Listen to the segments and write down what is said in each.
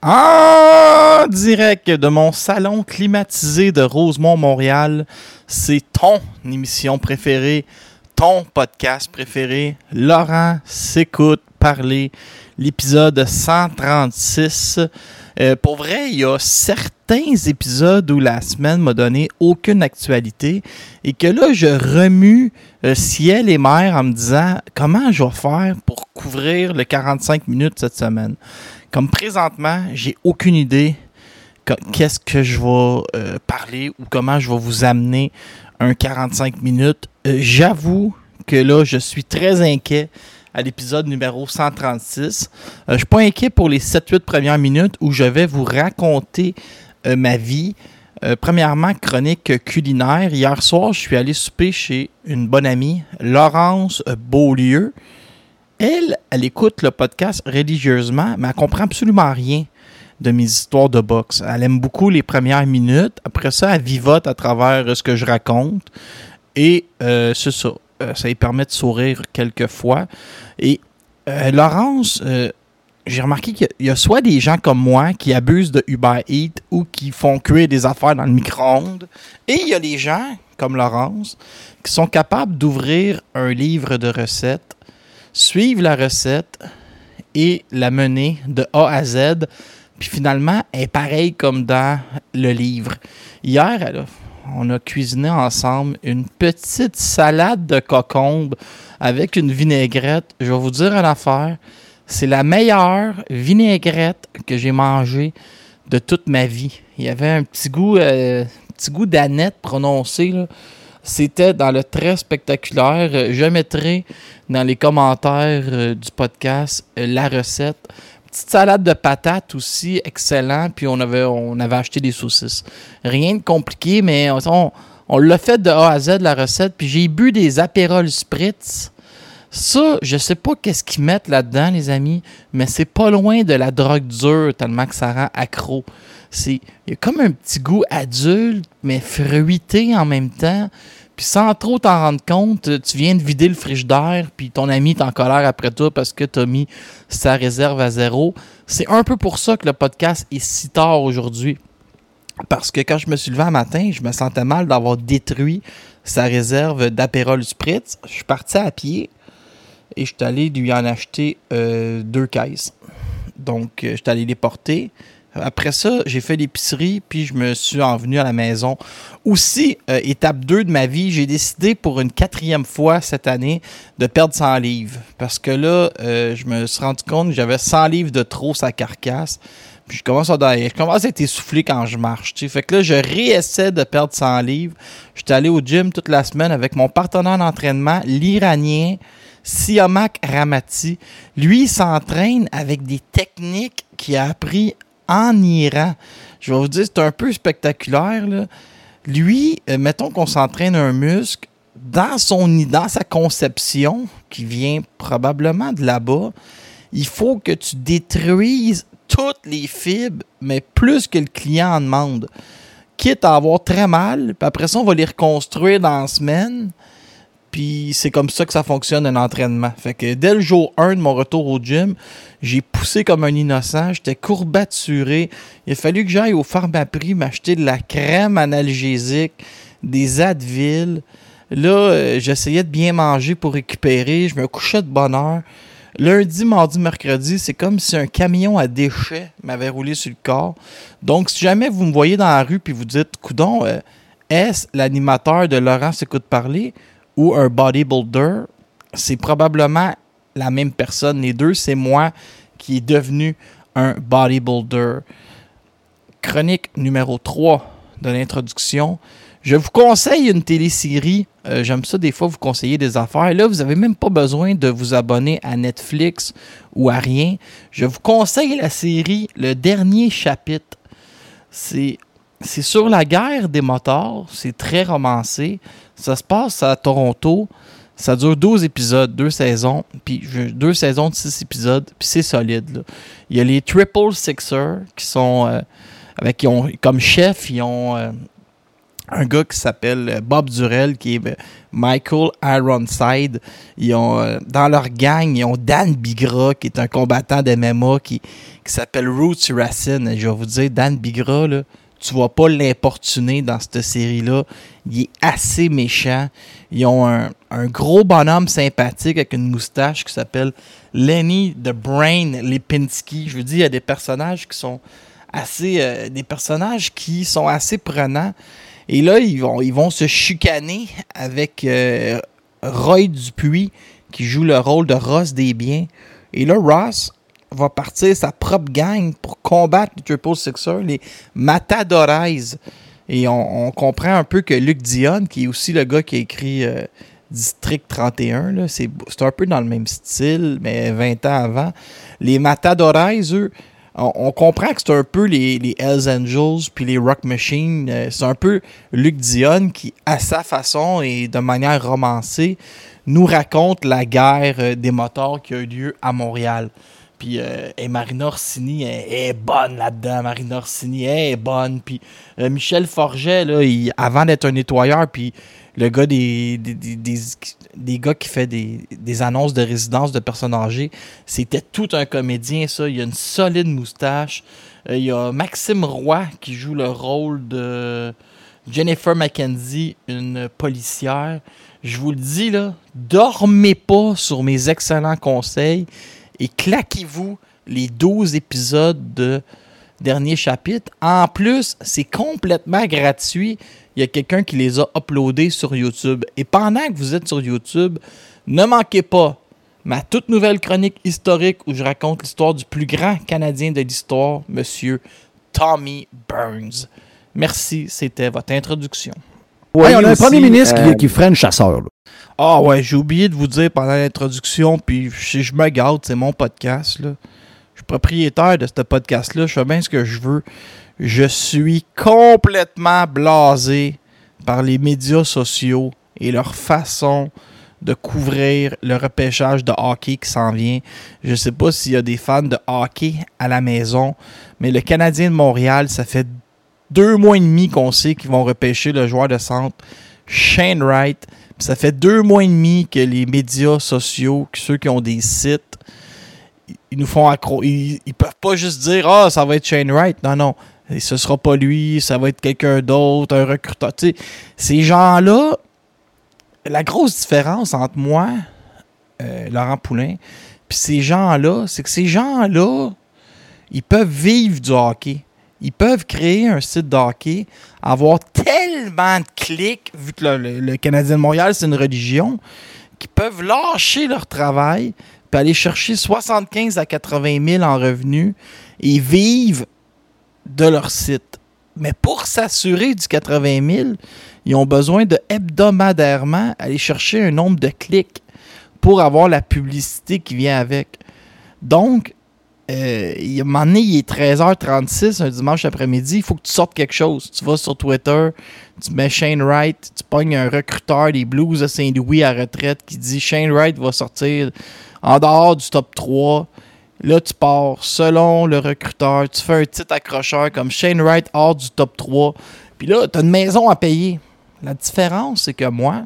En direct de mon salon climatisé de Rosemont, Montréal, c'est ton émission préférée, ton podcast préféré. Laurent s'écoute parler, l'épisode 136. Euh, pour vrai, il y a certains épisodes où la semaine m'a donné aucune actualité et que là, je remue euh, ciel et mer en me disant comment je vais faire pour couvrir le 45 minutes cette semaine? Comme présentement, j'ai aucune idée qu'est-ce que je vais euh, parler ou comment je vais vous amener un 45 minutes. Euh, j'avoue que là, je suis très inquiet à l'épisode numéro 136. Euh, je ne suis pas inquiet pour les 7-8 premières minutes où je vais vous raconter ma vie. premièrement, chronique culinaire. Hier soir, je suis allé souper chez une bonne amie, Laurence Beaulieu elle, elle écoute le podcast religieusement, mais elle comprend absolument rien de mes histoires de boxe. Elle aime beaucoup les premières minutes. Après ça, elle vivote à travers ce que je raconte. Et euh, c'est ça. Euh, ça lui permet de sourire quelquefois. Et euh, Laurence, j'ai remarqué qu'il y a soit des gens comme moi qui abusent de Uber Eats ou qui font cuire des affaires dans le micro-ondes. Et il y a des gens comme Laurence qui sont capables d'ouvrir un livre de recettes suivre la recette et la mener de A à Z. Puis finalement, elle est pareille comme dans le livre. Hier, on a cuisiné ensemble une petite salade de cocombe avec une vinaigrette. Je vais vous dire une affaire. C'est la meilleure vinaigrette que j'ai mangée de toute ma vie. Il y avait un petit goût, euh, petit goût d'aneth prononcé. C'était dans le très spectaculaire. Euh, je mettrai dans les commentaires euh, du podcast euh, la recette. Petite salade de patates aussi, excellent. Puis on avait, acheté des saucisses. Rien de compliqué, mais on, on l'a fait de A à Z, la recette. Puis j'ai bu des apérols spritz. Ça, je sais pas qu'est-ce qu'ils mettent là-dedans, les amis, mais c'est pas loin de la drogue dure tellement que ça rend accro. C'est, il y a comme un petit goût adulte, mais fruité en même temps. Puis sans trop t'en rendre compte, tu viens de vider le frigidaire, puis ton ami est en colère après toi parce que tu as mis sa réserve à zéro. C'est un peu pour ça que le podcast est si tard aujourd'hui. Parce que quand je me suis levé un matin, je me sentais mal d'avoir détruit sa réserve d'Aperol Spritz. Je suis parti à pied et je suis allé lui en acheter euh, deux caisses. Donc, euh, je suis allé les porter. Après ça, j'ai fait l'épicerie, puis je me suis envenu à la maison. Aussi, euh, étape 2 de ma vie, j'ai décidé pour une quatrième fois cette année de perdre 100 livres. Parce que là, euh, je me suis rendu compte que j'avais 100 livres de trop sa carcasse. Puis je commence à, je commence à être essoufflé quand je marche. Fait que là, je réessaie de perdre 100 livres. J'étais allé au gym toute la semaine avec mon partenaire d'entraînement, l'Iranien Siamak Ramati. Lui, il s'entraîne avec des techniques qu'il a appris en Iran. Je vais vous dire, c'est un peu spectaculaire. Lui, euh, mettons qu'on s'entraîne un muscle, dans, son, dans sa conception, qui vient probablement de là-bas, il faut que tu détruises toutes les fibres, mais plus que le client en demande. Quitte à avoir très mal, puis après ça, on va les reconstruire dans la semaine. Puis c'est comme ça que ça fonctionne un entraînement. Fait que dès le jour 1 de mon retour au gym, j'ai poussé comme un innocent, j'étais courbaturé. Il a fallu que j'aille au Pharmaprix m'acheter de la crème analgésique, des Advil. Là, euh, j'essayais de bien manger pour récupérer, je me couchais de bonne heure. Lundi, mardi, mercredi, c'est comme si un camion à déchets m'avait roulé sur le corps. Donc, si jamais vous me voyez dans la rue puis vous dites, coudon, euh, est-ce l'animateur de Laurent s'écoute parler ou un bodybuilder, c'est probablement la même personne. Les deux, c'est moi qui est devenu un bodybuilder. Chronique numéro 3 de l'introduction. Je vous conseille une télésérie. Euh, j'aime ça des fois vous conseiller des affaires. Là, vous n'avez même pas besoin de vous abonner à Netflix ou à rien. Je vous conseille la série Le Dernier Chapitre. C'est sur la guerre des motards. C'est très romancé. Ça se passe à Toronto. Ça dure 12 épisodes, deux saisons, puis deux saisons de 6 épisodes, puis c'est solide. Il y a les Triple Sixers qui sont euh, avec qui ont comme chef, ils ont euh, un gars qui s'appelle Bob Durell qui est euh, Michael Ironside. Ils ont dans leur gang, ils ont Dan Bigra qui est un combattant d'MMA qui, qui s'appelle Roots Racine. Je vais vous dire Dan Bigra là, tu vas pas l'importuner dans cette série-là. Il est assez méchant. Ils ont un, gros bonhomme sympathique avec une moustache qui s'appelle Lenny the Brain Lipinski. Je veux dire, il y a des personnages qui sont assez. Euh, des personnages qui sont assez prenants. Et là, ils vont, se chicaner avec euh, Roy Dupuis, qui joue le rôle de Ross Desbiens. Et là, Ross, va partir sa propre gang pour combattre les Triple Sixers, les Matadorais. Et on, comprend un peu que Luc Dion, qui est aussi le gars qui a écrit euh, District 31, c'est un peu dans le même style, mais 20 ans avant. Les Matadorais, eux, on, comprend que c'est un peu les, Hells Angels puis les Rock Machine. Euh, c'est un peu Luc Dion qui, à sa façon et de manière romancée, nous raconte la guerre euh, des moteurs qui a eu lieu à Montréal. Puis euh, et Marina Orsini est, bonne là-dedans. Marina Orsini est bonne. Puis euh, Michel Forget, là, avant d'être un nettoyeur, puis le gars des, des, gars qui fait des, annonces de résidence de personnes âgées, c'était tout un comédien, ça. Il a une solide moustache. Euh, il y a Maxime Roy qui joue le rôle de Jennifer McKenzie, une policière. Je vous le dis, là, dormez pas sur mes excellents conseils et claquez-vous les 12 épisodes de dernier chapitre. En plus, c'est complètement gratuit. Il y a quelqu'un qui les a uploadés sur YouTube. Et pendant que vous êtes sur YouTube, ne manquez pas ma toute nouvelle chronique historique où je raconte l'histoire du plus grand Canadien de l'histoire, Monsieur Tommy Burns. Merci, c'était votre introduction. Oui, on a un premier ministre qui, euh, qui freine chasseur. Ah ouais, j'ai oublié de vous dire pendant l'introduction, puis je, je me garde, c'est mon podcast. Là. Je suis propriétaire de ce podcast-là, je fais bien ce que je veux. Je suis complètement blasé par les médias sociaux et leur façon de couvrir le repêchage de hockey qui s'en vient. Je ne sais pas s'il y a des fans de hockey à la maison, mais le Canadien de Montréal, ça fait deux mois et demi qu'on sait qu'ils vont repêcher le joueur de centre Shane Wright ça fait deux mois et demi que les médias sociaux, ceux qui ont des sites, ils nous font accro. Ils, peuvent pas juste dire Ah, ça va être Shane Wright. Non, non. Et ce sera pas lui, ça va être quelqu'un d'autre, un recruteur. ces gens-là, la grosse différence entre moi, euh, Laurent Poulain, puis ces gens-là, c'est que ces gens-là, ils peuvent vivre du hockey. Ils peuvent créer un site d'hockey, avoir tellement de clics, vu que le, Canadien de Montréal, c'est une religion, qu'ils peuvent lâcher leur travail, puis aller chercher 75 à 80 000 en revenus et vivre de leur site. Mais pour s'assurer du 80 000, ils ont besoin de hebdomadairement aller chercher un nombre de clics pour avoir la publicité qui vient avec. Donc, euh, il, donné, il est 13h36 un dimanche après-midi, il faut que tu sortes quelque chose. Tu vas sur Twitter, tu mets Shane Wright, tu pognes un recruteur des Blues de Saint-Louis à retraite qui dit Shane Wright va sortir en dehors du top 3. Là, tu pars selon le recruteur, tu fais un titre accrocheur comme Shane Wright hors du top 3. Puis là, tu as une maison à payer. La différence, c'est que moi,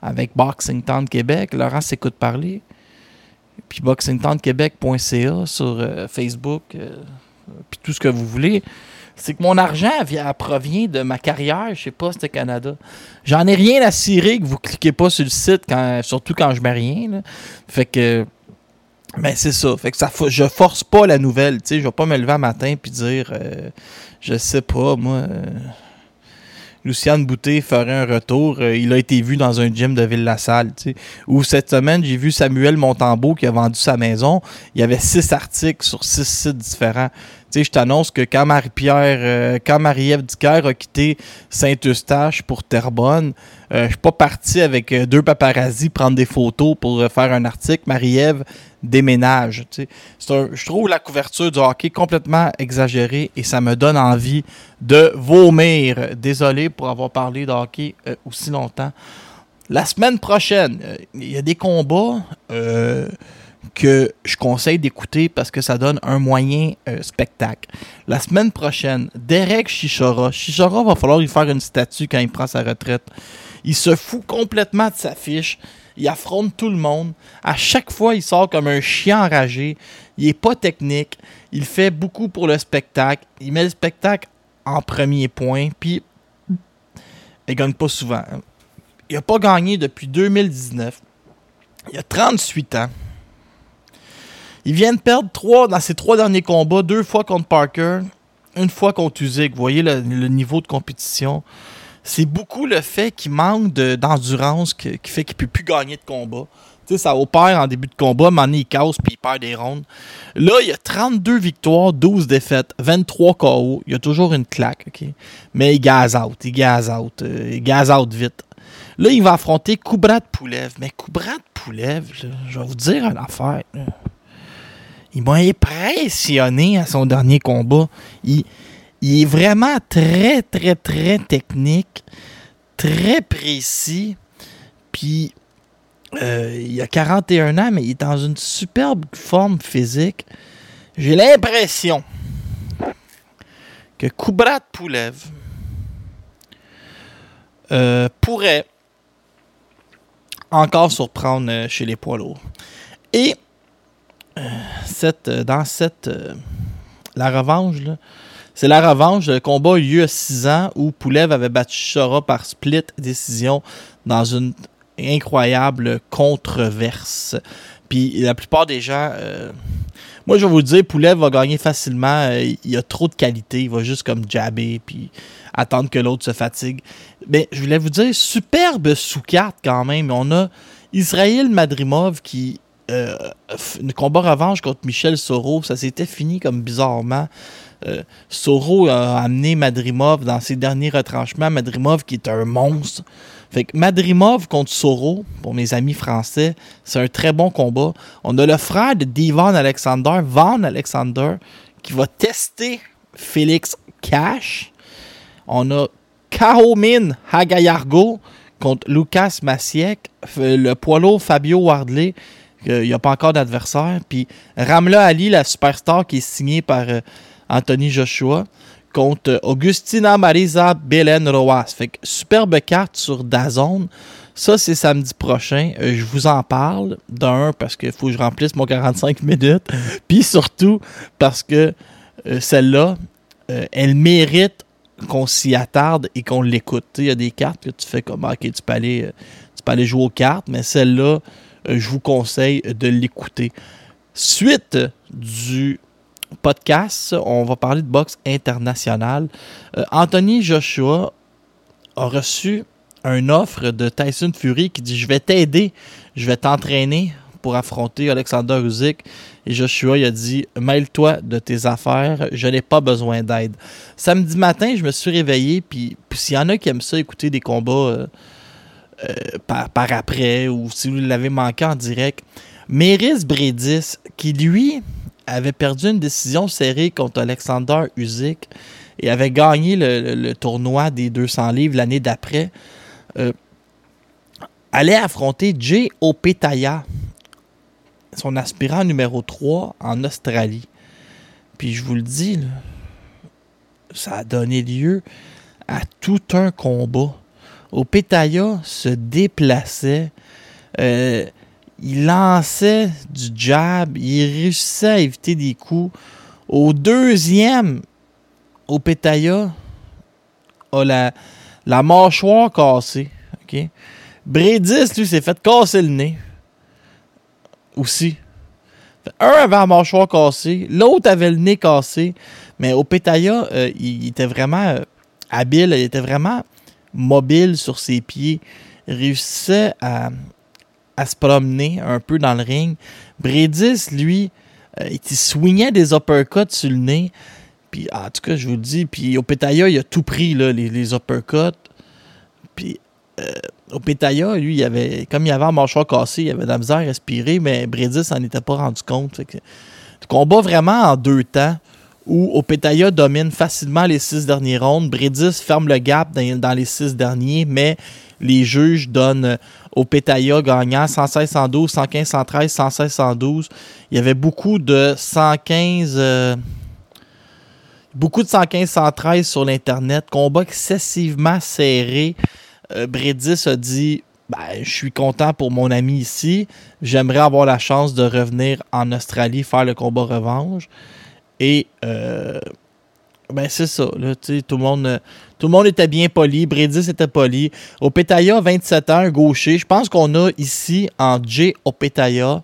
avec Boxing Town Québec, Laurent s'écoute parler, puis boxingtownquebec.ca sur euh, Facebook, euh, puis tout ce que vous voulez, c'est que mon argent vient, provient de ma carrière chez Poste Canada. J'en ai rien à cirer que vous cliquez pas sur le site, quand, surtout quand je mets rien. Fait que. Mais ben, c'est ça. Fait que ça je force pas la nouvelle. Tu sais, je vais pas me lever un matin puis dire euh, je sais pas, moi. Luciane Boutet ferait un retour. Euh, il a été vu dans un gym de Ville-la-Salle. Ou cette semaine, j'ai vu Samuel Montambeau qui a vendu sa maison. Il y avait six articles sur six sites différents. Je t'annonce que quand Marie-Pierre, euh, quand Marie-Ève Dicker a quitté Saint-Eustache pour Terrebonne, euh, je suis pas parti avec deux paparazzi prendre des photos pour faire un article. Marie-Ève déménage. je trouve la couverture du hockey complètement exagérée et ça me donne envie de vomir. Désolé pour avoir parlé de hockey euh, aussi longtemps. La semaine prochaine, euh, il y a des combats euh, que je conseille d'écouter parce que ça donne un moyen spectacle. La semaine prochaine, Derek Chichora. Chichora va falloir lui faire une statue quand il prend sa retraite. Il se fout complètement de sa fiche il affronte tout le monde. À chaque fois, il sort comme un chien enragé. Il est pas technique. Il fait beaucoup pour le spectacle. Il met le spectacle en premier point. Puis, il gagne pas souvent. Il n'a pas gagné depuis 2019. Il a 38 ans. Il vient de perdre trois dans ses trois derniers combats, deux fois contre Parker, une fois contre Usyk. Vous voyez le niveau de compétition c'est beaucoup le fait qu'il manque d'endurance qui, fait qu'il ne peut plus gagner de combat. Tu sais, ça opère en début de combat, mais il casse puis il perd des rondes. Là, il a 32 victoires, 12 défaites, 23 KO. Il y a toujours une claque, OK? Mais il gaze out, il gaze out, euh, il gaze out vite. Là, il va affronter Kubrat Poulev. Mais Kubrat Poulev, je vais vous dire une affaire. Il m'a impressionné à son dernier combat. Il, est vraiment très, très, très technique, très précis. Puis, euh, il a 41 ans, mais il est dans une superbe forme physique. J'ai l'impression que Kubrat Poulev euh, pourrait encore surprendre euh, chez les poids lourds. Et cette, dans cette. la revanche, là, c'est la revanche. Le combat a eu lieu à 6 ans où Poulev avait battu Chora par split décision dans une incroyable controverse. Puis la plupart des gens. Euh, moi, je vais vous dire, Poulev va gagner facilement. Euh, il a trop de qualité. Il va juste comme jabber puis attendre que l'autre se fatigue. Mais je voulais vous dire, superbe sous-carte quand même. On a Israël Madrimov qui. Euh, combat revanche contre Michel Soro. Ça s'était fini comme bizarrement. Euh, Soro a amené Madrimov dans ses derniers retranchements. Madrimov qui est un monstre. Fait que Madrimov contre Soro, pour mes amis français, c'est un très bon combat. On a le frère de Divan Alexander, Van Alexander, qui va tester Félix Cash. On a Kaomin Hagayargo contre Lucas Massiek, le poids Fabio Wardley, il n'y a pas encore d'adversaire. Puis Ramla Ali, la superstar qui est signée par euh, Anthony Joshua contre Augustina Marisa Belen Roas. Fait que superbe carte sur Dazone. Ça, c'est samedi prochain. Euh, je vous en parle. D'un, parce qu'il faut que je remplisse mon 45 minutes. Puis surtout, parce que euh, celle-là, euh, elle mérite qu'on s'y attarde et qu'on l'écoute. Il y a des cartes que tu fais comme, OK, tu aller, tu peux aller jouer aux cartes, mais celle-là, je vous conseille de l'écouter. Suite du podcast, on va parler de boxe internationale. Euh, Anthony Joshua a reçu une offre de Tyson Fury qui dit Je vais t'aider, je vais t'entraîner pour affronter Alexander Usyk. Et Joshua a dit Mêle-toi de tes affaires, je n'ai pas besoin d'aide. Samedi matin, je me suis réveillé, puis, s'il y en a qui aiment ça, écouter des combats euh, euh, par, par, après, ou si vous l'avez manqué en direct, Méris Bredis, qui lui avait perdu une décision serrée contre Alexander Usyk et avait gagné le, tournoi des 200 livres l'année d'après, euh, allait affronter Jay Opetaya. son aspirant numéro 3 en Australie. Puis je vous le dis, ça a donné lieu à tout un combat. Opetaya se déplaçait, euh, il lançait du jab, il réussissait à éviter des coups. Au deuxième, Opetaya a la, la mâchoire cassée. ok? Bredis, lui, s'est fait casser le nez. Aussi. Un avait la mâchoire cassée, l'autre avait le nez cassé. Mais Opetaya, euh, il, était vraiment euh, habile, il était vraiment mobile sur ses pieds, réussissait à, se promener un peu dans le ring. Bredis, lui, euh, il swingait des uppercuts sur le nez. Puis, en tout cas, je vous dis, puis Opetaya, il a tout pris, là, les, les uppercuts. Puis, euh, lui, il avait, comme il avait un mâchoire cassé, il avait de la misère à respirer, mais Bredis s'en était pas rendu compte. Combat vraiment en deux temps où Opetaya domine facilement les six derniers rounds. Bredis ferme le gap dans, les six derniers, mais les juges donnent Opetaya gagnant 116-112, 115-113, 116-112. Il y avait beaucoup de 115... Euh, beaucoup de 115-113 sur l'Internet. Combat excessivement serré. Euh, Bredis a dit ben, je suis content pour mon ami ici. J'aimerais avoir la chance de revenir en Australie faire le combat revanche. Et euh, ben c'est ça. Là, tout, le monde, tout le monde était bien poli. Bredis était poli. Opetaya, 27 ans, gaucher. Je pense qu'on a ici en J. Opetaya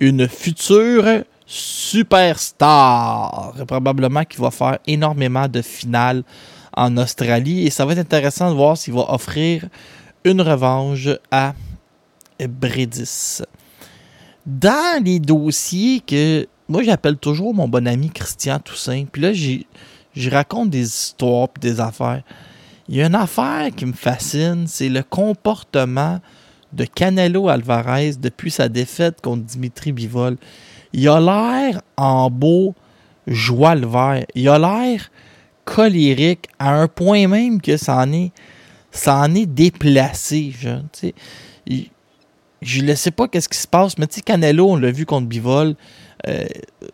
une future superstar. Probablement qui va faire énormément de finales en Australie. Et ça va être intéressant de voir s'il va offrir une revanche à Bredis. Dans les dossiers que moi, j'appelle toujours mon bon ami Christian Toussaint. Puis là, je raconte des histoires et des affaires. Il y a une affaire qui me fascine, c'est le comportement de Canelo Alvarez depuis sa défaite contre Dimitri Bivol. Il a l'air en beau joie le vert. Il a l'air colérique à un point même que ça en est, ça en est déplacé. Je, ne sais pas qu'est-ce qui se passe, mais tu Canelo, on l'a vu contre Bivol. Euh,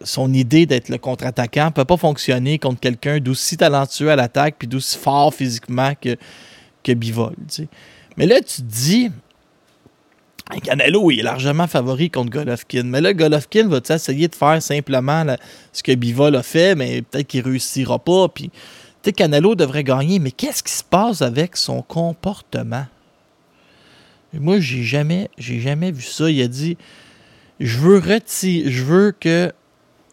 son idée d'être le contre-attaquant ne peut pas fonctionner contre quelqu'un d'aussi talentueux à l'attaque puis d'aussi fort physiquement que, que Bivol. Mais là, tu te dis, Canelo il est largement favori contre Golovkin. Mais là, Golovkin va essayer de faire simplement ce que Bivol a fait, mais peut-être qu'il réussira pas. Puis, Canelo devrait gagner, mais qu'est-ce qui se passe avec son comportement? moi, j'ai jamais, jamais vu ça. Il a dit je veux retirer, je veux que,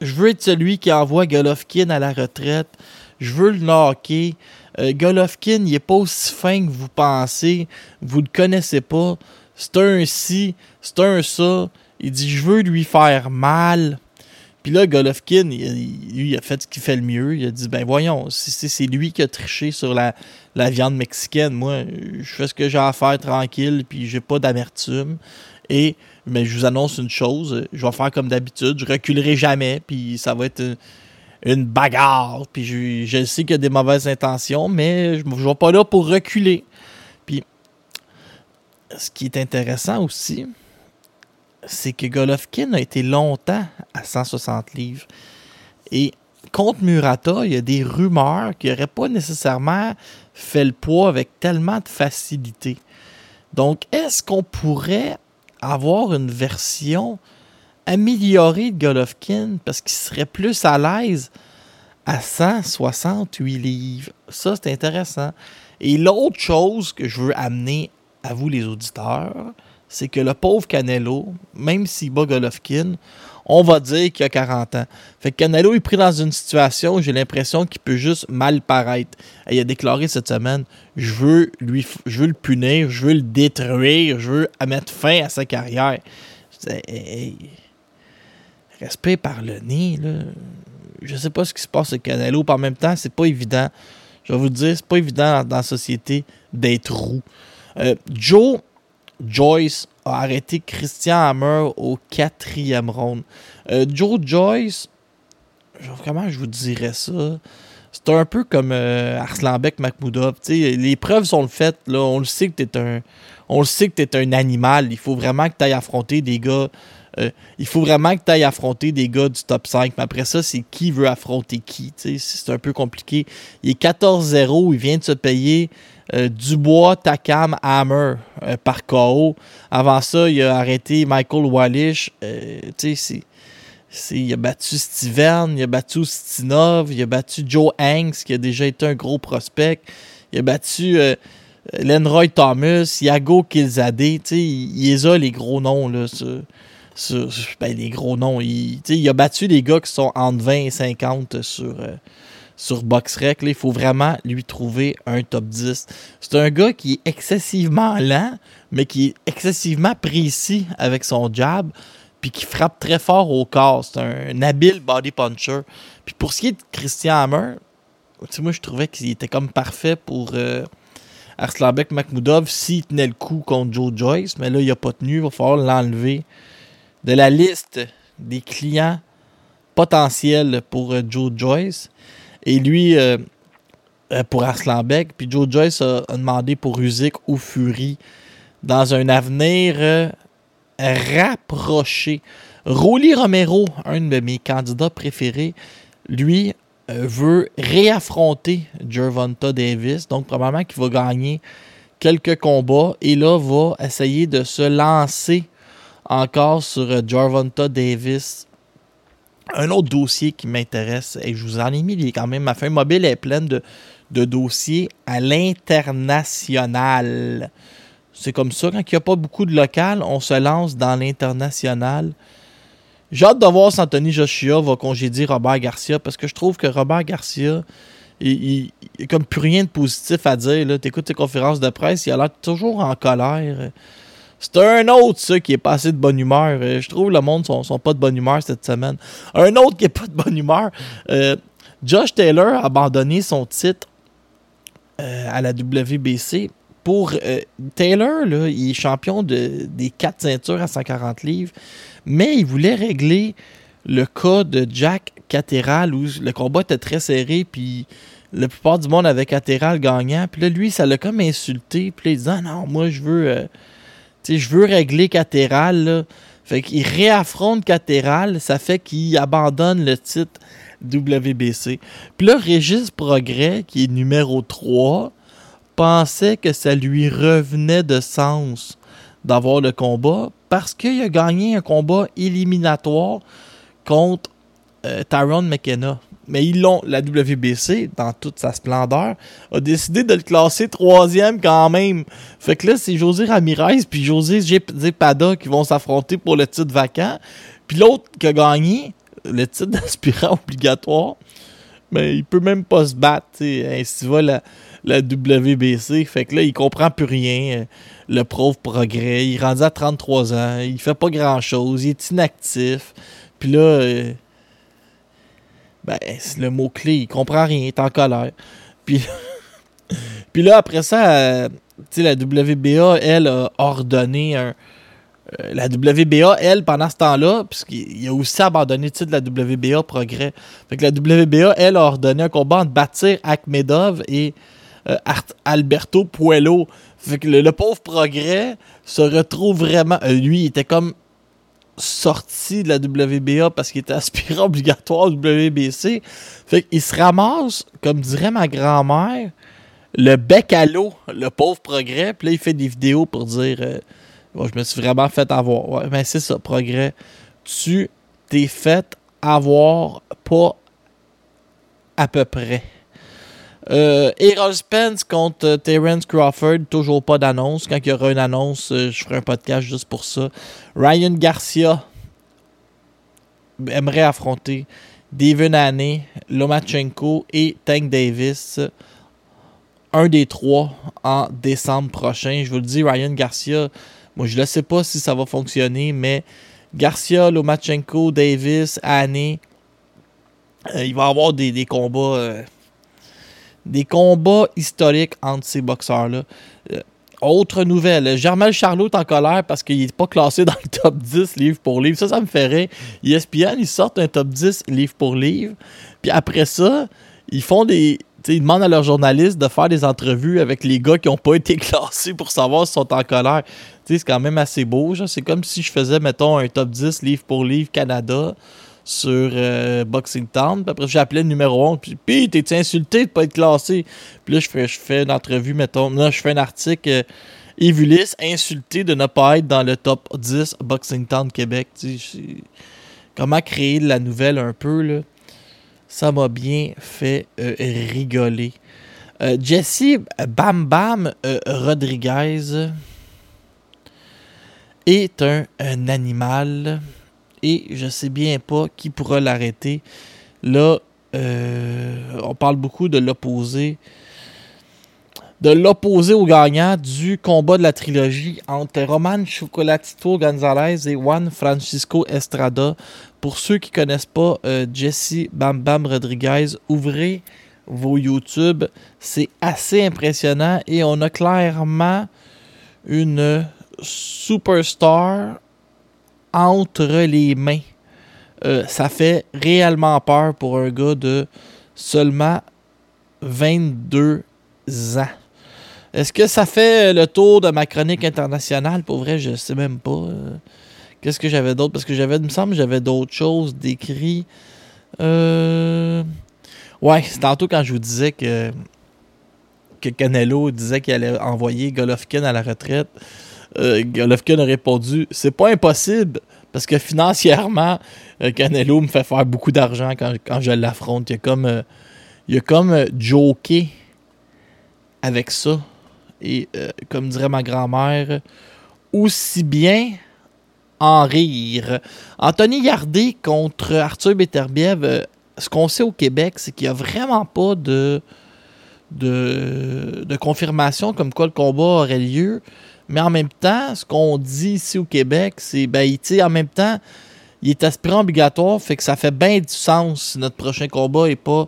je veux être celui qui envoie Golovkin à la retraite. Je veux le knocker. Euh, Golovkin, il est pas aussi fin que vous pensez. Vous le connaissez pas. C'est un ci, c'est un ça. Il dit, je veux lui faire mal. Puis là, Golovkin, lui, il a fait ce qu'il fait le mieux. Il a dit, ben voyons, si c'est lui qui a triché sur la, la viande mexicaine, moi, je fais ce que j'ai à faire tranquille, puis j'ai pas d'amertume. Et mais je vous annonce une chose, je vais faire comme d'habitude, je reculerai jamais, puis ça va être une, bagarre, puis je, sais qu'il y a des mauvaises intentions, mais je ne vais pas là pour reculer. Puis, ce qui est intéressant aussi, c'est que Golovkin a été longtemps à 160 livres. Et contre Murata, il y a des rumeurs qu'il n'aurait pas nécessairement fait le poids avec tellement de facilité. Donc, est-ce qu'on pourrait avoir une version améliorée de Golovkin parce qu'il serait plus à l'aise à 168 livres. Ça, c'est intéressant. Et l'autre chose que je veux amener à vous, les auditeurs, c'est que le pauvre Canelo, même s'il bat Golovkin, on va dire qu'il a 40 ans. Fait que Canelo est pris dans une situation où j'ai l'impression qu'il peut juste mal paraître. il a déclaré cette semaine Je veux lui je le punir, je veux le détruire, je veux mettre fin à sa carrière. respect par le nez, là. Je sais pas ce qui se passe avec Canelo, mais en même temps, c'est pas évident. Je vais vous dire, c'est pas évident dans, la société d'être roux. Euh, Joe Joyce a arrêté Christian Hammer au quatrième round. Euh, Joe Joyce, comment je vous dirais ça? C'est un peu comme euh, Arslanbek Makhmoudov. Les preuves sont faites. Là. On le sait que tu es un. On le sait que tu es un animal. Il faut vraiment que tu ailles affronter des gars Euh, il faut vraiment que tu ailles affronter des gars du top 5. Mais après ça, c'est qui veut affronter qui. C'est un peu compliqué. Il est 14-0. Il vient de se payer euh, Dubois, Takam, Hammer euh, par KO. Avant ça, il a arrêté Michael Wallish. il a battu Steven, il a battu Stinov, il a battu Joe Hanks, qui a déjà été un gros prospect. Il a battu Lenroy Thomas, Yago Kilzade. Il, il les a, les gros noms. Ben, les gros noms. Il, il, a battu des gars qui sont entre 20 et 50 sur, euh, sur BoxRec. Il faut vraiment lui trouver un top 10. C'est un gars qui est excessivement lent, mais qui est excessivement précis avec son jab, puis qui frappe très fort au corps. C'est un, habile body puncher. Puis pour ce qui est de Christian Hammer, moi je trouvais qu'il était comme parfait pour. Euh, Arslanbek Makhmoudov s'il tenait le coup contre Joe Joyce, mais là, il n'a pas tenu, il va falloir l'enlever de la liste des clients potentiels pour euh, Joe Joyce. Et lui, euh, euh, pour Arslanbek. Puis Joe Joyce a, demandé pour Usyk ou Fury dans un avenir rapproché. Rolly Romero, un de mes candidats préférés, lui veut réaffronter Gervonta Davis. Donc probablement qu'il va gagner quelques combats et là va essayer de se lancer encore sur euh, Jarvonta Davis. Un autre dossier qui m'intéresse, et je vous en ai mis, il quand même, ma fin mobile est pleine de, dossiers à l'international. C'est comme ça, quand il n'y a pas beaucoup de local, on se lance dans l'international. J'ai hâte de voir si Anthony Joshua va congédier Robert Garcia parce que je trouve que Robert Garcia, il, il, comme plus rien de positif à dire. Tu écoutes ses conférences de presse, il a l'air toujours en colère. C'est un autre, ça, qui est passé de bonne humeur. Euh, je trouve le monde sont, sont pas de bonne humeur cette semaine. Un autre qui est pas de bonne humeur. Euh, Josh Taylor a abandonné son titre euh, à la WBC. Pour Taylor, là, il est champion de, des quatre ceintures à 140 livres, mais il voulait régler le cas de Jack Cateral où le combat était très serré, puis la plupart du monde avait Cateral gagnant. Puis là, lui, ça l'a comme insulté. Puis là, il disait ah non, moi, je veux je veux régler Catéral. Là. Fait qu'il réaffronte Catéral, ça fait qu'il abandonne le titre WBC. Puis là, Régis Progrès, qui est numéro 3, pensait que ça lui revenait de sens d'avoir le combat parce qu'il a gagné un combat éliminatoire contre euh, Tyrone McKenna mais ils l'ont, la WBC, dans toute sa splendeur, a décidé de le classer troisième quand même. Fait que là, c'est José Ramirez puis José Pada qui vont s'affronter pour le titre vacant. Puis l'autre qui a gagné le titre d'aspirant obligatoire, mais il peut même pas se battre. Ainsi va la, la WBC. Fait que là, il comprend plus rien. Le prof progrès. Il est rendu à 33 ans. Il fait pas grand chose. Il est inactif. Puis là... Euh, ben, c'est le mot-clé, il comprend rien, il est en colère. Puis, puis là, après ça, euh, sais, la WBA, elle, a ordonné un. Euh, la WBA, elle, pendant ce temps-là, puisqu'il a aussi abandonné de la WBA Progrès. Fait que la WBA, elle, a ordonné un combat entre Batir Akhmedov et euh, Alberto Puello. Fait que le, pauvre Progrès se retrouve vraiment. lui, il était comme sorti de la WBA parce qu'il était aspirant obligatoire WBC. Fait qu'il se ramasse, comme dirait ma grand-mère, le bec à l'eau, le pauvre progrès. Puis là, il fait des vidéos pour dire euh, Je me suis vraiment fait avoir. Ouais, mais c'est ça, progrès. Tu t'es fait avoir pas à peu près. Euh, Errol Spence contre euh, Terence Crawford, toujours pas d'annonce. Quand il y aura une annonce, euh, je ferai un podcast juste pour ça. Ryan Garcia aimerait affronter Devin Haney, Lomachenko et Tank Davis. Un des trois en décembre prochain. Je vous le dis, Ryan Garcia, moi je ne sais pas si ça va fonctionner, mais Garcia, Lomachenko, Davis, Haney, il va avoir des, des combats des combats historiques entre ces boxeurs-là. Euh, autre nouvelle, Germel Charlot est en colère parce qu'il n'est pas classé dans le top 10 livre pour livre. Ça, ça me ferait. ESPN, ils sortent un top 10 livre pour livre. Puis après ça, ils font des. ils demandent à leurs journalistes de faire des entrevues avec les gars qui n'ont pas été classés pour savoir s'ils sont en colère. C'est quand même assez beau. C'est comme si je faisais, mettons, un top 10 livre pour livre Canada sur euh, Boxing Town. Puis après, j'appelais le numéro 1. Puis, puis t'es-tu insulté de pas être classé? Puis là, je fais, je fais une entrevue, mettons. Là, je fais un article. Euh, insulté de ne pas être dans le top 10 Boxing Town Québec. Comment créer de la nouvelle un peu, là? Ça m'a bien fait euh, rigoler. Jesse Bam Bam Rodriguez est un animal et je sais bien pas qui pourra l'arrêter. Là, euh, on parle beaucoup de l'opposé. De l'opposé au gagnant du combat de la trilogie entre Roman Chocolatito Gonzalez et Juan Francisco Estrada. Pour ceux qui connaissent pas euh, Jesse Bam Bam Rodriguez, ouvrez vos YouTube. C'est assez impressionnant et on a clairement une superstar entre les mains. Euh, ça fait réellement peur pour un gars de seulement 22 ans. Est-ce que ça fait le tour de ma chronique internationale? Pour vrai, je sais même pas. Euh, qu'est-ce que j'avais d'autre? Parce que j'avais, il me semble, j'avais d'autres choses décrites. Euh... Ouais, c'est tantôt quand je vous disais que, que Canelo disait qu'il allait envoyer Golovkin à la retraite. Euh, Golovkin a répondu C'est pas impossible, parce que financièrement, euh, Canelo me fait faire beaucoup d'argent quand, je l'affronte. Il y a comme, euh, il a comme euh, joké avec ça. Et comme dirait ma grand-mère, aussi bien en rire. Anthony Yardé contre Arthur Beterbiev, ce qu'on sait au Québec, c'est qu'il n'y a vraiment pas de, de, de confirmation comme quoi le combat aurait lieu. Mais en même temps, ce qu'on dit ici au Québec, c'est, ben, en même temps, il est aspirant obligatoire, fait que ça fait bien du sens si notre prochain combat n'est pas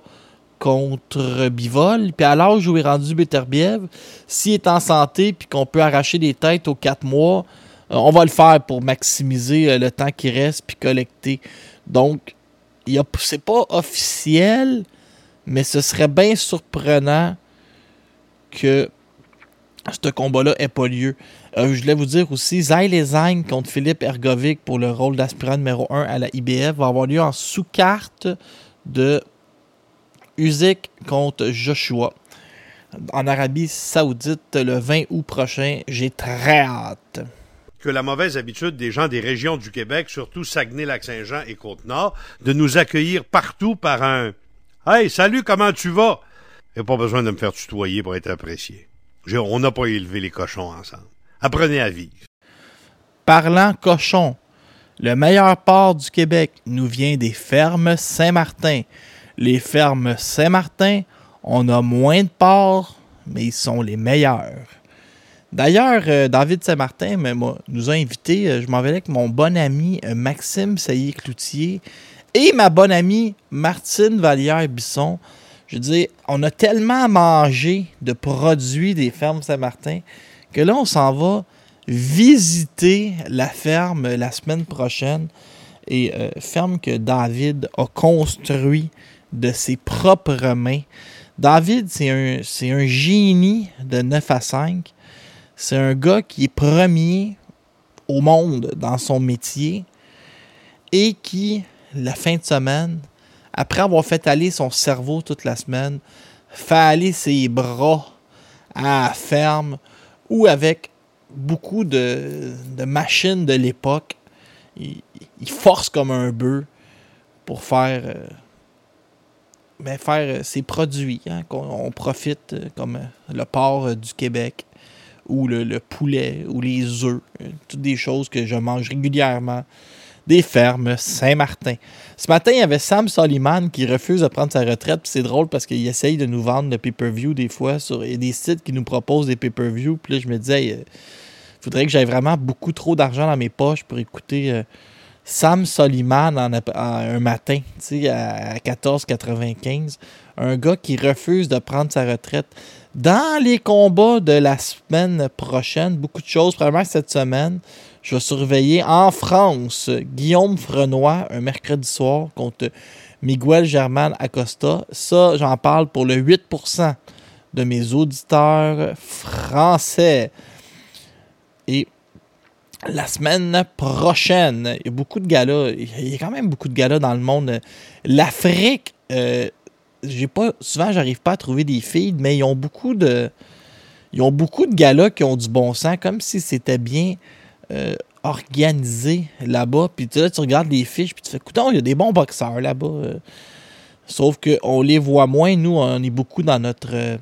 contre Bivol. Puis à l'âge où est rendu Beterbiev, s'il est en santé puis qu'on peut arracher des têtes aux quatre mois, euh, on va le faire pour maximiser euh, le temps qui reste puis collecter. Donc, c'est pas officiel, mais ce serait bien surprenant que ce combat-là n'ait pas lieu. Euh, je voulais vous dire aussi, Zay contre Philippe Ergovic pour le rôle d'aspirant numéro 1 à la IBF va avoir lieu en sous-carte de Usyk contre Joshua en Arabie Saoudite le 20 août prochain. J'ai très hâte. Que la mauvaise habitude des gens des régions du Québec, surtout Saguenay-Lac-Saint-Jean et Côte-Nord, de nous accueillir partout par un Hey, salut, comment tu vas? Il pas besoin de me faire tutoyer pour être apprécié on n'a pas élevé les cochons ensemble. Apprenez à vivre. Parlant cochon, le meilleur porc du Québec nous vient des fermes Saint-Martin. Les fermes Saint-Martin, on a moins de porcs, mais ils sont les meilleurs. D'ailleurs, euh, David Saint-Martin nous a invités. Euh, je m'en vais avec mon bon ami euh, Maxime Sailly-Cloutier et ma bonne amie Martine Vallière-Bisson je veux dire, on a tellement mangé de produits des fermes Saint-Martin que là, on s'en va visiter la ferme la semaine prochaine. Et euh, ferme que David a construit de ses propres mains. David, c'est un, c'est un génie de 9 à 5. C'est un gars qui est premier au monde dans son métier et qui, la fin de semaine, après avoir fait aller son cerveau toute la semaine, fait aller ses bras à la ferme ou avec beaucoup de, machines de l'époque, il, force comme un bœuf pour faire, euh, ben, faire euh, ses produits. Hein, qu'on profite euh, comme le porc du Québec ou le, le, poulet ou les œufs. toutes des choses que je mange régulièrement des fermes Saint-Martin. Ce matin, il y avait Sam Soliman qui refuse de prendre sa retraite. C'est drôle parce qu'il essaye de nous vendre le pay-per-view des fois. Sur, il y a des sites qui nous proposent des pay-per-view. Puis là, je me disais, il faudrait que j'aie vraiment beaucoup trop d'argent dans mes poches pour écouter euh, Sam Soliman un matin, à, à 14,95. Un gars qui refuse de prendre sa retraite. Dans les combats de la semaine prochaine, beaucoup de choses, probablement cette semaine. Je vais surveiller en France Guillaume Frenois un mercredi soir contre Miguel German Acosta. Ça, j'en parle pour le 8% de mes auditeurs français. Et la semaine prochaine, il y a beaucoup de galas. Il y a quand même beaucoup de galas dans le monde. L'Afrique, euh, j'ai pas souvent j'arrive pas à trouver des feeds, mais ils ont beaucoup de ils ont beaucoup de galas qui ont du bon sens, comme si c'était bien euh, organisé là-bas. Puis là, tu regardes les fiches, puis tu fais, écoute, il y a des bons boxeurs là-bas. Euh. sauf qu'on les voit moins. Nous, on est beaucoup dans notre, euh,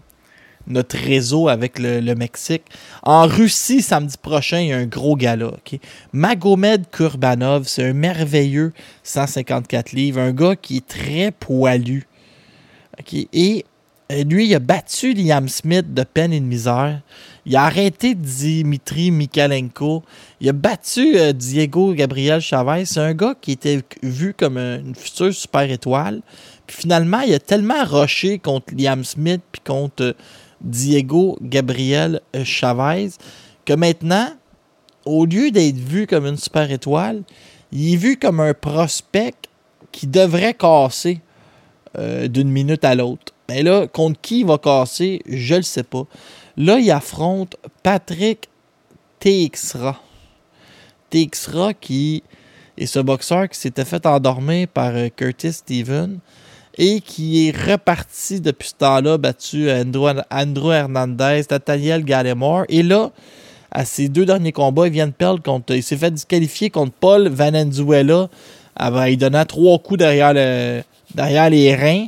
notre réseau avec le, Mexique. En Russie, samedi prochain, il y a un gros gala. Magomed Kurbanov, c'est un merveilleux 154 livres, un gars qui est très poilu. Et lui, il a battu Liam Smith de peine et de misère. Il a arrêté Dimitri Mikalenko. Il a battu euh, Diego Gabriel Chavez. C'est un gars qui était vu comme une future super étoile. Puis finalement, il a tellement rushé contre Liam Smith puis contre euh, Diego Gabriel euh, Chavez que maintenant, au lieu d'être vu comme une super étoile, il est vu comme un prospect qui devrait casser d'une minute à l'autre. Mais là, contre qui il va casser, je ne le sais pas. Là, il affronte Patrick Teixra. Teixra qui est ce boxeur qui s'était fait endormir par euh, Curtis Steven et qui est reparti depuis ce temps-là, battu Andrew, Hernandez, Nathaniel Gallimore. Et là, à ses deux derniers combats, il vient de perdre contre. Il s'est fait disqualifier contre Paul Valenzuela. Il donnait trois coups derrière les reins.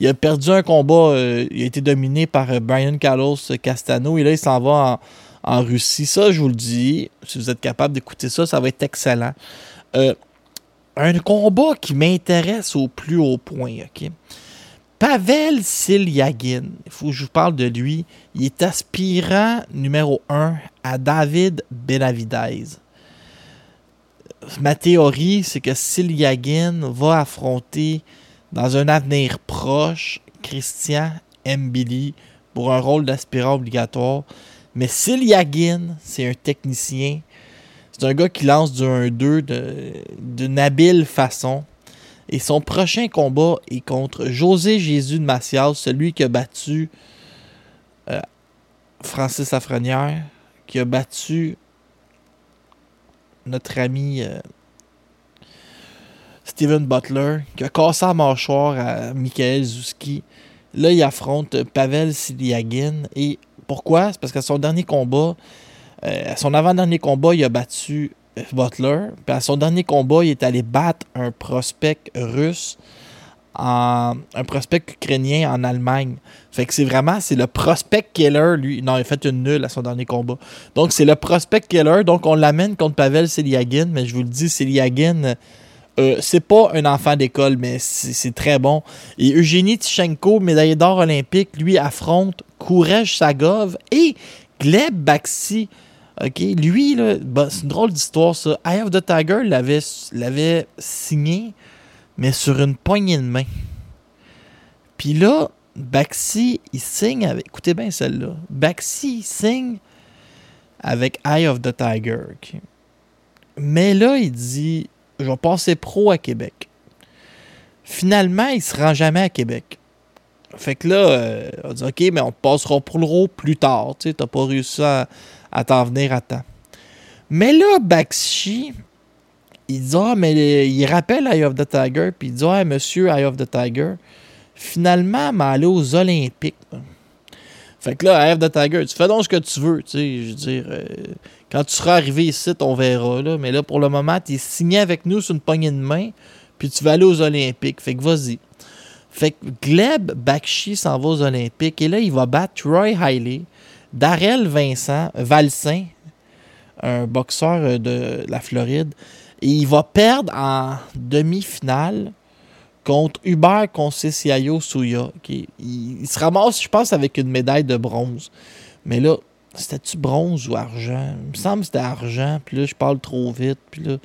Il a perdu un combat, euh, il a été dominé par euh, Brian Carlos Castano et là il s'en va en, Russie. Ça, je vous le dis, si vous êtes capable d'écouter ça, ça va être excellent. Euh, un combat qui m'intéresse au plus haut point, ok? Pavel Silyagin, il faut que je vous parle de lui. Il est aspirant numéro 1 à David Benavidez. Ma théorie, c'est que Silyagin va affronter dans un avenir proche, Christian Mbili pour un rôle d'aspirant obligatoire. Mais Silyagin, c'est un technicien. C'est un gars qui lance du 1-2 d'une habile façon. Et son prochain combat est contre José Jésus de Macias, celui qui a battu euh, Francis Afrenière, qui a battu notre ami euh, Steven Butler, qui a cassé la mâchoire à Michael Zuski. Là, il affronte Pavel Siliagin. Et pourquoi? C'est parce qu'à son dernier combat, euh, à son avant-dernier combat, il a battu euh, Butler. Puis à son dernier combat, il est allé battre un prospect russe, un prospect ukrainien en Allemagne. Fait que c'est vraiment, c'est le prospect killer, lui. Non, il a fait une nulle à son dernier combat. Donc, c'est le prospect killer. Donc, on l'amène contre Pavel Siliagin. Mais je vous le dis, Siliagin euh, c'est pas un enfant d'école, mais c'est très bon. Et Eugénie Tichenko, médaillé d'or olympique, lui affronte Kourej Sagov et Gleb Baxi. OK, lui, c'est une drôle d'histoire, ça. Eye of the Tiger l'avait signé, mais sur une poignée de main. Puis là, Baxi, il signe avec. Écoutez bien celle-là. Baxi, signe avec Eye of the Tiger. Mais là, il dit je vais passer pro à Québec. Finalement, il se rend jamais à Québec. Fait que là, euh, on dit OK, mais on passera pro plus tard. Tu n'as pas réussi à, t'en venir à temps. Mais là, Bakshi, il dit Ah, mais il rappelle Eye of the Tiger, puis il dit Ah, monsieur Eye of the Tiger, finalement, m'a allé aux Olympiques. Fait que là, Eye of the Tiger, tu fais donc ce que tu veux, tu sais, je veux dire. Euh, quand tu seras arrivé ici, on verra. Là. Mais là, pour le moment, tu es signé avec nous sur une poignée de main, puis tu vas aller aux Olympiques. Fait que vas-y. Fait que Gleb Bakshi s'en va aux Olympiques et là, il va battre Troy Hiley, Darrell Vincent, Valsin, un boxeur de la Floride. Et il va perdre en demi-finale contre Hubert Concessiaio Souya. il, se ramasse, je pense, avec une médaille de bronze. Mais là, c'était-tu bronze ou argent? Il me semble que c'était argent, puis là, je parle trop vite, puis là...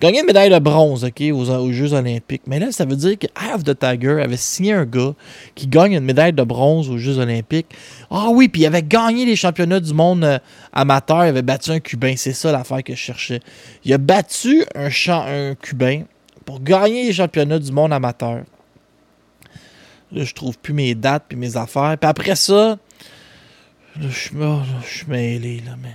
Gagner une médaille de bronze, OK, aux, Jeux olympiques. Mais là, ça veut dire que of the Tiger avait signé un gars qui gagne une médaille de bronze aux Jeux olympiques. Ah oui, puis il avait gagné les championnats du monde euh, amateur, il avait battu un Cubain. C'est ça l'affaire que je cherchais. Il a battu un, un Cubain pour gagner les championnats du monde amateur. Là, je trouve plus mes dates puis mes affaires. Puis après ça, je suis mêlé, là, mais.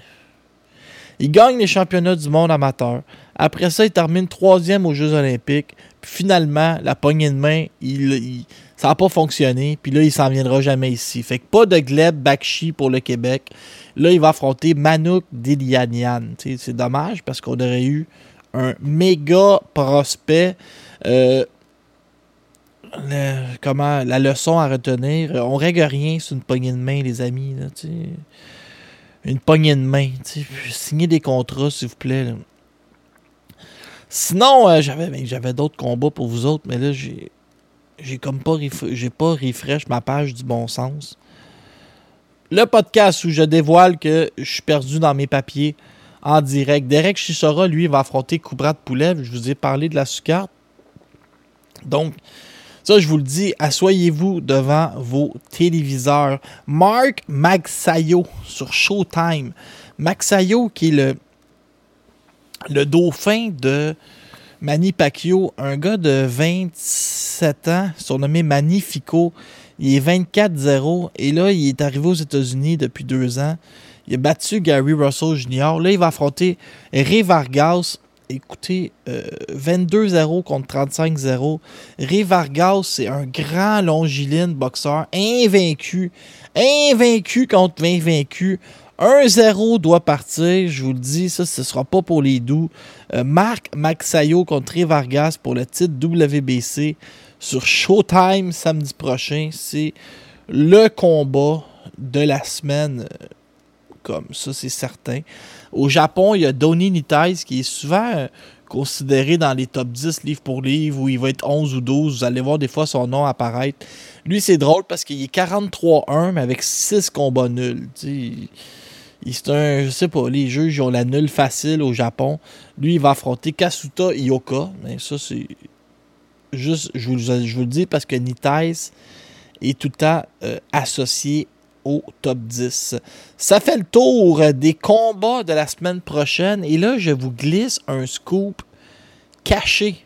Il gagne les championnats du monde amateur. Après ça, il termine troisième aux Jeux Olympiques. Puis finalement, la poignée de main, il, ça n'a pas fonctionné. Puis là, il s'en viendra jamais ici. Fait que pas de Gleb Bakshi pour le Québec. Là, il va affronter Manouk Dilianian. C'est dommage parce qu'on aurait eu un méga prospect. Euh, comment la leçon à retenir, on règle rien sur une poignée de main, les amis. Là, une poignée de main. Signez des contrats, s'il vous plaît. Sinon, euh, j'avais ben, j'avais d'autres combats pour vous autres, mais là, j'ai j'ai comme pas j'ai pas refresh ma page du bon sens. Le podcast où je dévoile que je suis perdu dans mes papiers en direct. Derek Chisora, lui, va affronter Koubra de Poulet. Je vous ai parlé de la sucarte. Donc, ça, je vous le dis, asseyez-vous devant vos téléviseurs. Mark Magsayo sur Showtime. Magsayo, qui est le, le dauphin de Manny Pacquiao, un gars de 27 ans, surnommé Magnifico. Il est 24-0 et là, il est arrivé aux États-Unis depuis deux ans. Il a battu Gary Russell Jr. Là, il va affronter Ray Vargas. Écoutez, 22-0 euh, contre 35-0. Ray Vargas, c'est un grand longiligne boxeur, invaincu. Invaincu contre invaincu. 1-0 doit partir, je vous le dis, ça, ce ne sera pas pour les doux. Euh, Marc Maxayo contre Ray Vargas pour le titre WBC sur Showtime samedi prochain. C'est le combat de la semaine, ça, c'est certain. Au Japon, il y a Donny Nitais qui est souvent euh, considéré dans les top 10 livre pour livre où il va être 11 ou 12. Vous allez voir des fois son nom apparaître. Lui, c'est drôle parce qu'il est 43-1, mais avec 6 combats nuls. C'est un, je sais pas, les juges ont la nulle facile au Japon. Lui, il va affronter Kasuta Ioka. Mais ça, c'est juste, je vous, je vous, le dis parce que Nitais est tout le temps euh, associé au top 10. Ça fait le tour des combats de la semaine prochaine. Et là, je vous glisse un scoop caché.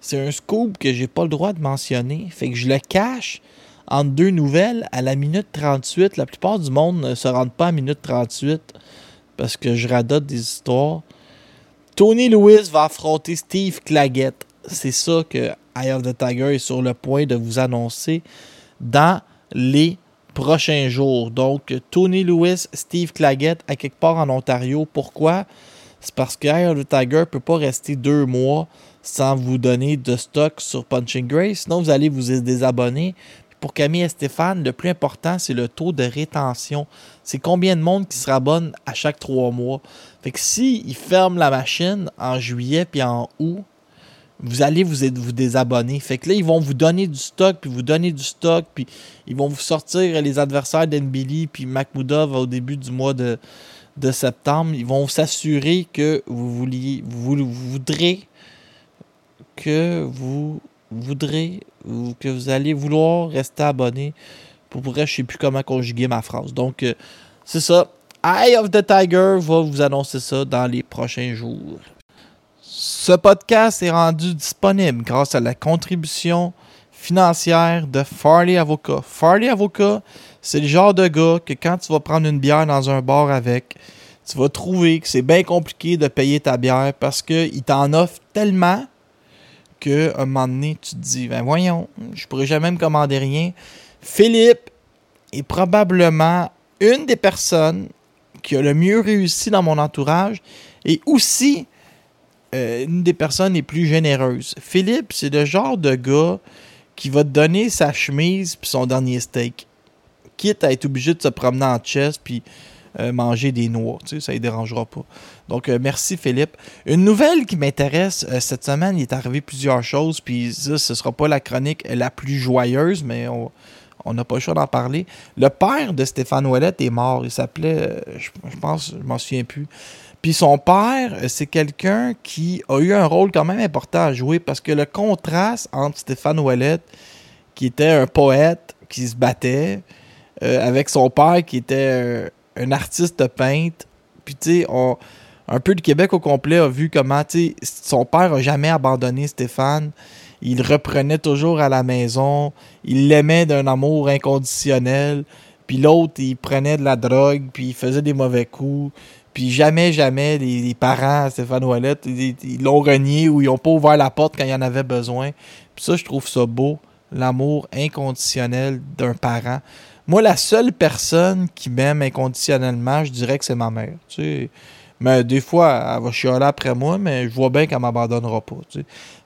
C'est un scoop que j'ai pas le droit de mentionner. Fait que je le cache entre deux nouvelles à la minute 38. La plupart du monde ne se rendent pas à minute 38 parce que je radote des histoires. Tony Lewis va affronter Steve Claggett. C'est ça que Eye of the Tiger est sur le point de vous annoncer dans les prochains jours. Donc, Tony Lewis, Steve Claggett à quelque part en Ontario. Pourquoi? C'est parce que of the Tiger ne peut pas rester deux mois sans vous donner de stock sur Punching Grace. Sinon, vous allez vous désabonner. Pour Camille et Stéphane, le plus important, c'est le taux de rétention. C'est combien de monde qui se rabonne à chaque trois mois. Fait que si ils ferment la machine en juillet puis en août, vous allez vous, désabonner. Fait que là, ils vont vous donner du stock, puis vous donner du stock, puis ils vont vous sortir les adversaires d'Enbilly, puis Makmudov au début du mois de, de septembre. Ils vont s'assurer que vous, vouliez, vous, voudrez que vous voudrez ou que vous allez vouloir rester abonné. Pour pourrait, je sais plus comment conjuguer ma phrase. Donc, euh, c'est ça. Eye of the Tiger va vous annoncer ça dans les prochains jours. Ce podcast est rendu disponible grâce à la contribution financière de Farley Avocat. Farley Avocat, c'est le genre de gars que quand tu vas prendre une bière dans un bar avec, tu vas trouver que c'est bien compliqué de payer ta bière parce qu'il t'en offre tellement qu'à un moment donné, tu te dis, ben voyons, je pourrais jamais me commander rien. Philippe est probablement une des personnes qui a le mieux réussi dans mon entourage et aussi euh, une des personnes les plus généreuses. Philippe, c'est le genre de gars qui va te donner sa chemise puis son dernier steak. Quitte à être obligé de se promener en chest puis euh, manger des noix. Tu ça ne dérangera pas. Donc, euh, merci Philippe. Une nouvelle qui m'intéresse cette semaine, il est arrivé plusieurs choses, puis ça, ce ne sera pas la chronique la plus joyeuse, mais on n'a pas le choix d'en parler. Le père de Stéphane Ouellet est mort. Il s'appelait, je, je, pense, je m'en souviens plus. Puis son père, euh, c'est quelqu'un qui a eu un rôle quand même important à jouer parce que le contraste entre Stéphane Ouellet, qui était un poète qui se battait, euh, avec son père qui était un, artiste peintre, puis tu sais, un peu le Québec au complet a vu comment, tu sais, son père a jamais abandonné Stéphane. il reprenait toujours à la maison, il l'aimait d'un amour inconditionnel, puis l'autre, il prenait de la drogue, puis il faisait des mauvais coups, puis jamais, jamais, les, parents, Stéphane Ouellette, ils l'ont renié ou ils n'ont pas ouvert la porte quand il en avait besoin. Puis ça, je trouve ça beau, l'amour inconditionnel d'un parent. Moi, la seule personne qui m'aime inconditionnellement, je dirais que c'est ma mère. Tu sais. Mais des fois, elle va chialer après moi, mais je vois bien qu'elle m'abandonnera pas.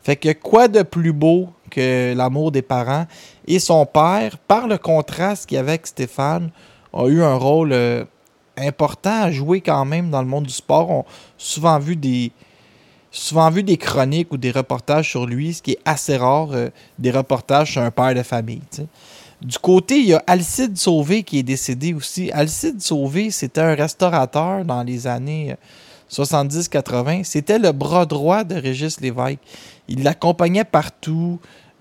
Fait que quoi de plus beau que l'amour des parents? Et son père, par le contraste qu'il y avait avec Stéphane, a eu un rôle euh, important à jouer quand même dans le monde du sport. On a souvent vu des, souvent vu des chroniques ou des reportages sur lui, ce qui est assez rare, euh, des reportages sur un père de famille. Du côté, il y a Alcide Sauvé qui est décédé aussi. Alcide Sauvé, c'était un restaurateur dans les années 70-80. C'était le bras droit de Régis Lévesque. Il l'accompagnait partout.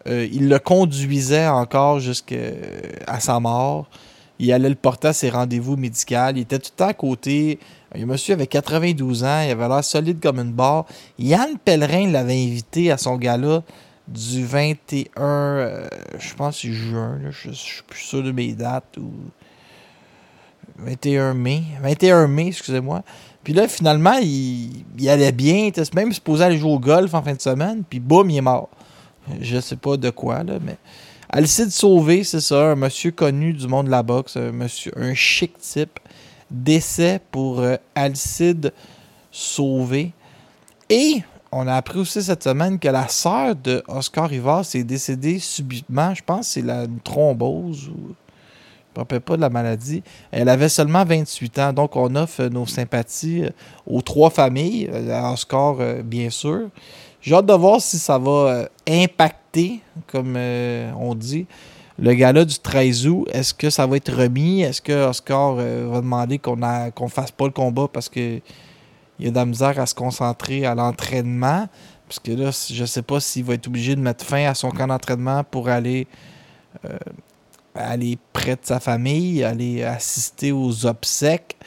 Euh, il le conduisait encore jusqu'à sa mort. Il allait le porter à ses rendez-vous médicaux. Il était tout le temps à côté. Le monsieur avait 92 ans. Il avait l'air solide comme une barre. Yann Pellerin l'avait invité à son gala du 21, euh, je pense juin, je, suis plus sûr de mes dates, ou 21 mai, 21 mai, excusez-moi. Puis là, finalement, il, allait bien, il était même supposé aller jouer au golf en fin de semaine, puis boum, il est mort. Je sais pas de quoi, là, mais... Alcide Sauvé, c'est ça, un monsieur connu du monde de la boxe, un monsieur, un chic type. Décès pour euh, Alcide Sauvé. Et on a appris aussi cette semaine que la sœur de Oscar Rivas est décédée subitement. Je pense que c'est la thrombose ou. Je ne me rappelle pas de la maladie. Elle avait seulement 28 ans. Donc, on offre nos sympathies euh, aux trois familles, euh, à Oscar, bien sûr. J'ai hâte de voir si ça va impacter, comme on dit, le gala du 13 août. Est-ce que ça va être remis? Est-ce que Oscar va demander qu'on ne fasse pas le combat parce que il a de la misère à se concentrer à l'entraînement? Parce que là, je ne sais pas s'il va être obligé de mettre fin à son camp d'entraînement pour aller, euh, aller près de sa famille, aller assister aux obsèques.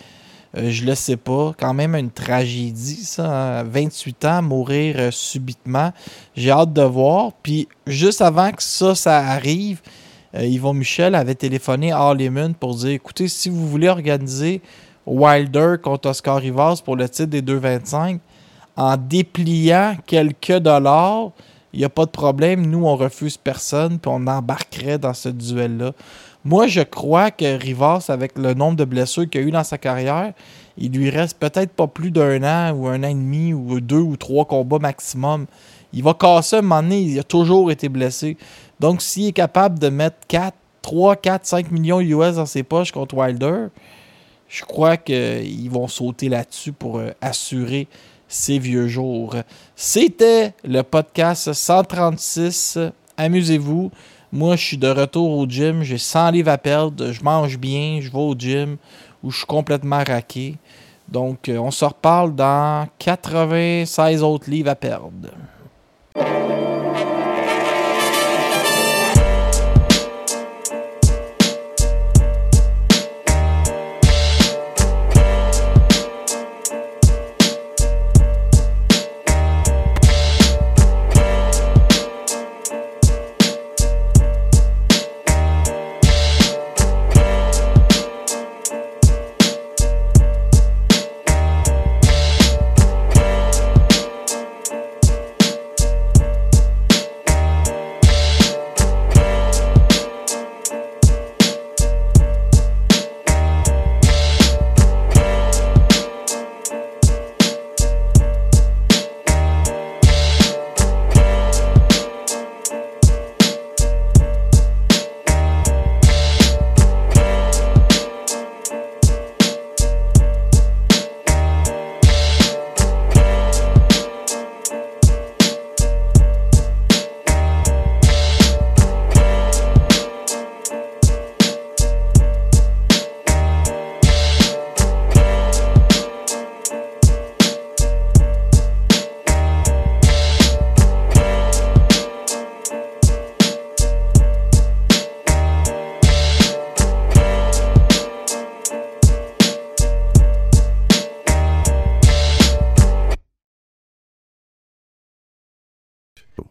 Euh, je le sais pas. Quand même une tragédie, ça. 28 hein. ans, mourir euh, subitement. J'ai hâte de voir. Puis juste avant que ça, ça arrive, Yvon Michel avait téléphoné à Harley pour dire écoutez, si vous voulez organiser Wilder contre Oscar Rivas pour le titre des 2,25 en dépliant quelques dollars. Il n'y a pas de problème. Nous, on refuse personne, puis on embarquerait dans ce duel-là. Moi, je crois que Rivas, avec le nombre de blessures qu'il a eu dans sa carrière, il lui reste peut-être pas plus d'un an ou un an et demi ou deux ou trois combats maximum. Il va casser un moment donné. Il a toujours été blessé. Donc, s'il est capable de mettre 4, 3, 4, 5 millions US dans ses poches contre Wilder, je crois qu'ils vont sauter là-dessus pour euh, assurer ces vieux jours. C'était le podcast 136. Amusez-vous. Moi, je suis de retour au gym. J'ai 100 livres à perdre. Je mange bien. Je vais au gym où je suis complètement raqué. Donc, euh, on se reparle dans 96 autres livres à perdre.